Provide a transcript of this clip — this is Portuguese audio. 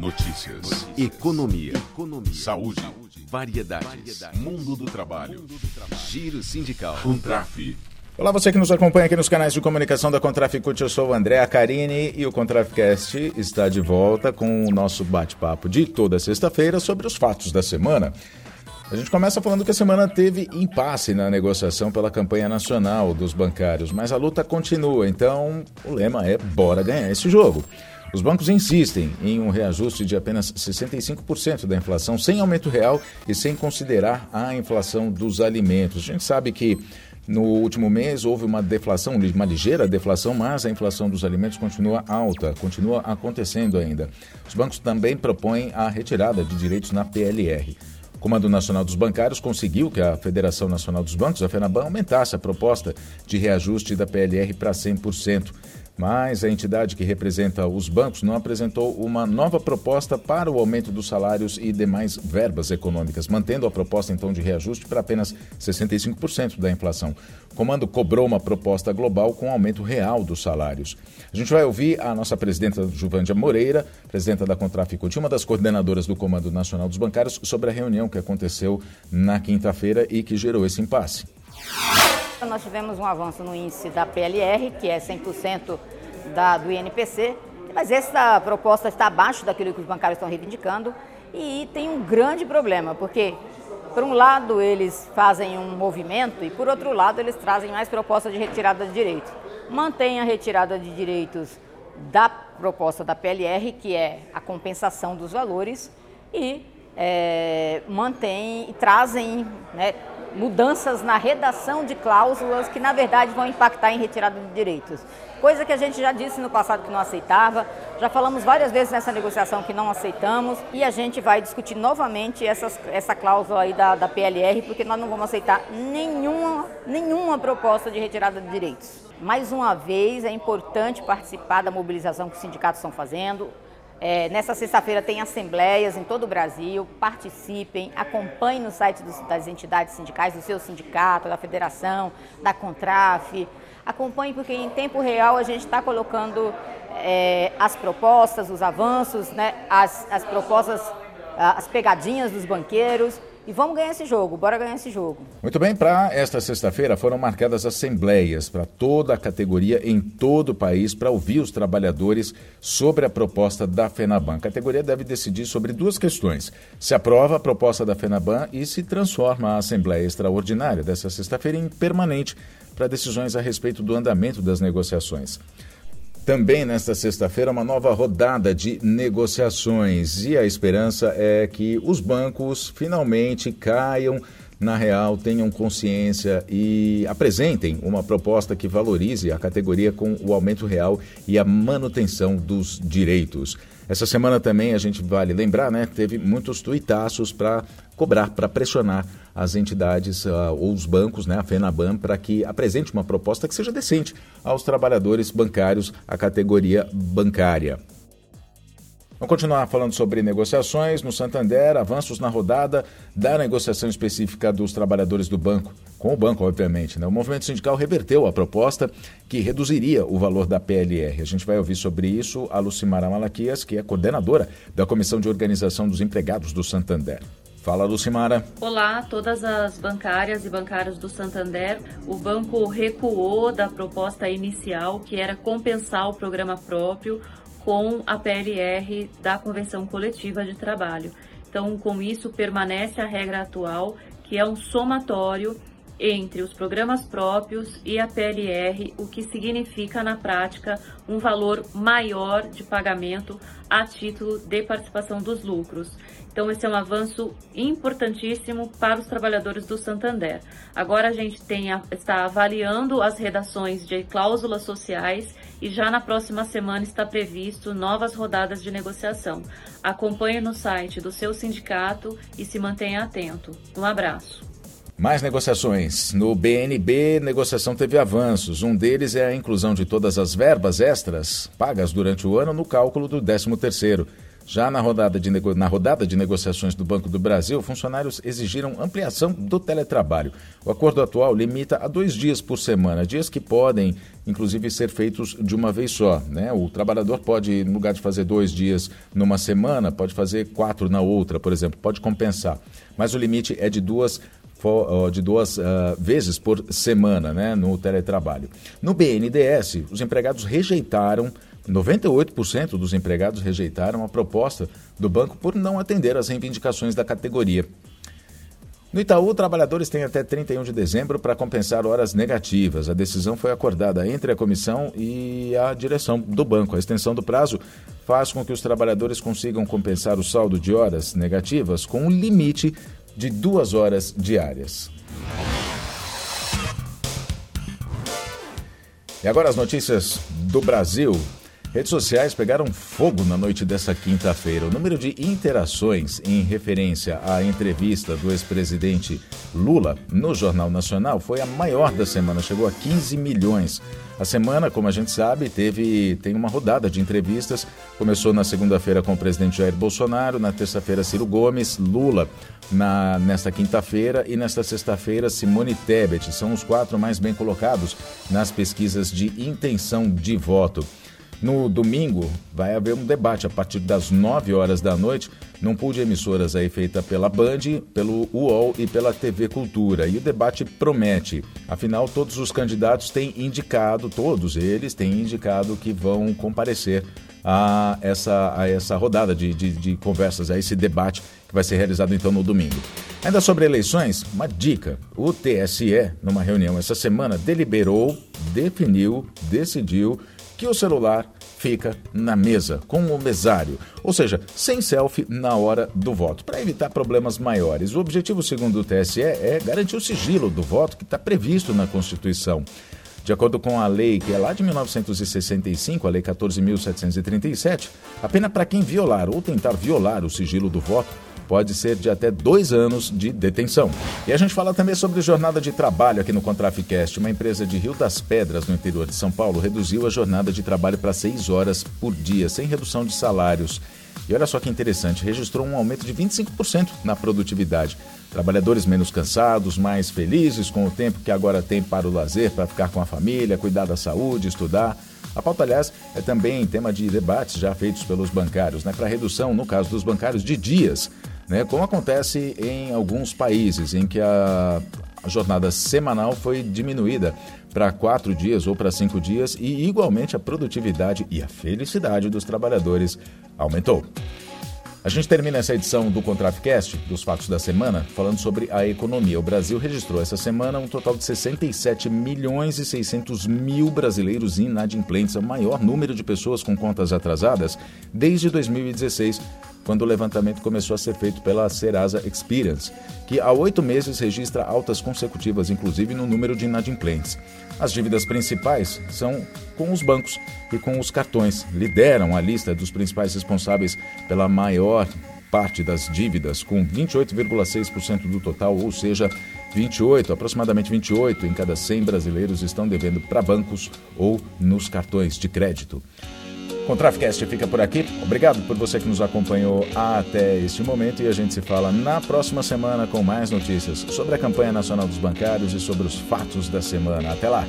Notícias. Economia. Economia. Saúde. Variedades. Mundo do trabalho. Giro sindical. Contraf. Olá, você que nos acompanha aqui nos canais de comunicação da Contraficute, eu sou o André Acarini e o Contraficast está de volta com o nosso bate-papo de toda sexta-feira sobre os fatos da semana. A gente começa falando que a semana teve impasse na negociação pela campanha nacional dos bancários, mas a luta continua, então o lema é bora ganhar esse jogo. Os bancos insistem em um reajuste de apenas 65% da inflação, sem aumento real e sem considerar a inflação dos alimentos. A gente sabe que no último mês houve uma deflação, uma ligeira deflação, mas a inflação dos alimentos continua alta, continua acontecendo ainda. Os bancos também propõem a retirada de direitos na PLR. O Comando Nacional dos Bancários conseguiu que a Federação Nacional dos Bancos, a FENABAN, aumentasse a proposta de reajuste da PLR para 100%. Mas a entidade que representa os bancos não apresentou uma nova proposta para o aumento dos salários e demais verbas econômicas, mantendo a proposta então de reajuste para apenas 65% da inflação. O comando cobrou uma proposta global com aumento real dos salários. A gente vai ouvir a nossa presidenta Juvândia Moreira, presidenta da Contraficute, uma das coordenadoras do Comando Nacional dos Bancários, sobre a reunião que aconteceu na quinta-feira e que gerou esse impasse. Nós tivemos um avanço no índice da PLR, que é 100% da, do INPC, mas essa proposta está abaixo daquilo que os bancários estão reivindicando e tem um grande problema, porque por um lado eles fazem um movimento e por outro lado eles trazem mais propostas de retirada de direitos. Mantém a retirada de direitos da proposta da PLR, que é a compensação dos valores, e é, mantém e trazem né, mudanças na redação de cláusulas que, na verdade, vão impactar em retirada de direitos. Coisa que a gente já disse no passado que não aceitava, já falamos várias vezes nessa negociação que não aceitamos e a gente vai discutir novamente essas, essa cláusula aí da, da PLR, porque nós não vamos aceitar nenhuma, nenhuma proposta de retirada de direitos. Mais uma vez, é importante participar da mobilização que os sindicatos estão fazendo. É, nessa sexta-feira tem assembleias em todo o Brasil, participem, acompanhem no site dos, das entidades sindicais, do seu sindicato, da federação, da Contraf. Acompanhem porque em tempo real a gente está colocando é, as propostas, os avanços, né, as, as propostas, as pegadinhas dos banqueiros e vamos ganhar esse jogo, bora ganhar esse jogo. Muito bem, para esta sexta-feira foram marcadas assembleias para toda a categoria em todo o país para ouvir os trabalhadores sobre a proposta da FENABAN. A categoria deve decidir sobre duas questões: se aprova a proposta da FENABAN e se transforma a Assembleia Extraordinária dessa sexta-feira em permanente para decisões a respeito do andamento das negociações. Também nesta sexta-feira, uma nova rodada de negociações e a esperança é que os bancos finalmente caiam na real, tenham consciência e apresentem uma proposta que valorize a categoria com o aumento real e a manutenção dos direitos. Essa semana também a gente vale lembrar, né? Teve muitos tuitaços para cobrar, para pressionar as entidades uh, ou os bancos, né, a FENABAN, para que apresente uma proposta que seja decente aos trabalhadores bancários, a categoria bancária. Vamos continuar falando sobre negociações. No Santander, avanços na rodada da negociação específica dos trabalhadores do banco, com o banco, obviamente. Né? O movimento sindical reverteu a proposta que reduziria o valor da PLR. A gente vai ouvir sobre isso a Lucimara Malaquias, que é coordenadora da Comissão de Organização dos Empregados do Santander. Fala, Lucimara. Olá, todas as bancárias e bancários do Santander. O banco recuou da proposta inicial, que era compensar o programa próprio com a PLR da Convenção Coletiva de Trabalho. Então, com isso, permanece a regra atual, que é um somatório entre os programas próprios e a PLR, o que significa na prática um valor maior de pagamento a título de participação dos lucros. Então, esse é um avanço importantíssimo para os trabalhadores do Santander. Agora a gente tem a, está avaliando as redações de cláusulas sociais e já na próxima semana está previsto novas rodadas de negociação. Acompanhe no site do seu sindicato e se mantenha atento. Um abraço. Mais negociações. No BNB, negociação teve avanços. Um deles é a inclusão de todas as verbas extras pagas durante o ano no cálculo do 13º. Já na rodada, de na rodada de negociações do Banco do Brasil, funcionários exigiram ampliação do teletrabalho. O acordo atual limita a dois dias por semana, dias que podem, inclusive, ser feitos de uma vez só. Né? O trabalhador pode, no lugar de fazer dois dias numa semana, pode fazer quatro na outra, por exemplo, pode compensar. Mas o limite é de duas de duas uh, vezes por semana né, no teletrabalho. No BNDES, os empregados rejeitaram 98% dos empregados rejeitaram a proposta do banco por não atender às reivindicações da categoria. No Itaú, trabalhadores têm até 31 de dezembro para compensar horas negativas. A decisão foi acordada entre a comissão e a direção do banco. A extensão do prazo faz com que os trabalhadores consigam compensar o saldo de horas negativas com um limite de duas horas diárias. E agora as notícias do Brasil. Redes sociais pegaram fogo na noite dessa quinta-feira. O número de interações em referência à entrevista do ex-presidente Lula no Jornal Nacional foi a maior da semana, chegou a 15 milhões. A semana, como a gente sabe, teve tem uma rodada de entrevistas. Começou na segunda-feira com o presidente Jair Bolsonaro, na terça-feira Ciro Gomes, Lula na, nesta quinta-feira e nesta sexta-feira Simone Tebet. São os quatro mais bem colocados nas pesquisas de intenção de voto. No domingo, vai haver um debate a partir das 9 horas da noite, num pool de emissoras aí feita pela Band, pelo UOL e pela TV Cultura. E o debate promete. Afinal, todos os candidatos têm indicado, todos eles têm indicado que vão comparecer a essa, a essa rodada de, de, de conversas, a esse debate que vai ser realizado então no domingo. Ainda sobre eleições, uma dica: o TSE, numa reunião essa semana, deliberou, definiu, decidiu que o celular fica na mesa, com o mesário, ou seja, sem selfie na hora do voto, para evitar problemas maiores. O objetivo, segundo o TSE, é garantir o sigilo do voto que está previsto na Constituição. De acordo com a lei, que é lá de 1965, a Lei 14.737, a pena para quem violar ou tentar violar o sigilo do voto pode ser de até dois anos de detenção. E a gente fala também sobre jornada de trabalho aqui no Contraficast. Uma empresa de Rio das Pedras, no interior de São Paulo, reduziu a jornada de trabalho para seis horas por dia, sem redução de salários. E olha só que interessante, registrou um aumento de 25% na produtividade. Trabalhadores menos cansados, mais felizes com o tempo que agora tem para o lazer, para ficar com a família, cuidar da saúde, estudar. A pauta, aliás, é também tema de debates já feitos pelos bancários, né, para redução, no caso dos bancários, de dias né? como acontece em alguns países em que a, a jornada semanal foi diminuída para quatro dias ou para cinco dias e, igualmente, a produtividade e a felicidade dos trabalhadores aumentou. A gente termina essa edição do Contraficast, dos fatos da semana, falando sobre a economia. O Brasil registrou essa semana um total de 67 milhões e 600 mil brasileiros inadimplentes, o maior número de pessoas com contas atrasadas desde 2016, quando o levantamento começou a ser feito pela Serasa Experience, que há oito meses registra altas consecutivas, inclusive no número de inadimplentes. As dívidas principais são com os bancos e com os cartões. Lideram a lista dos principais responsáveis pela maior parte das dívidas, com 28,6% do total, ou seja, 28, aproximadamente 28 em cada 100 brasileiros estão devendo para bancos ou nos cartões de crédito. O Traficast fica por aqui. Obrigado por você que nos acompanhou até este momento e a gente se fala na próxima semana com mais notícias sobre a campanha nacional dos bancários e sobre os fatos da semana. Até lá!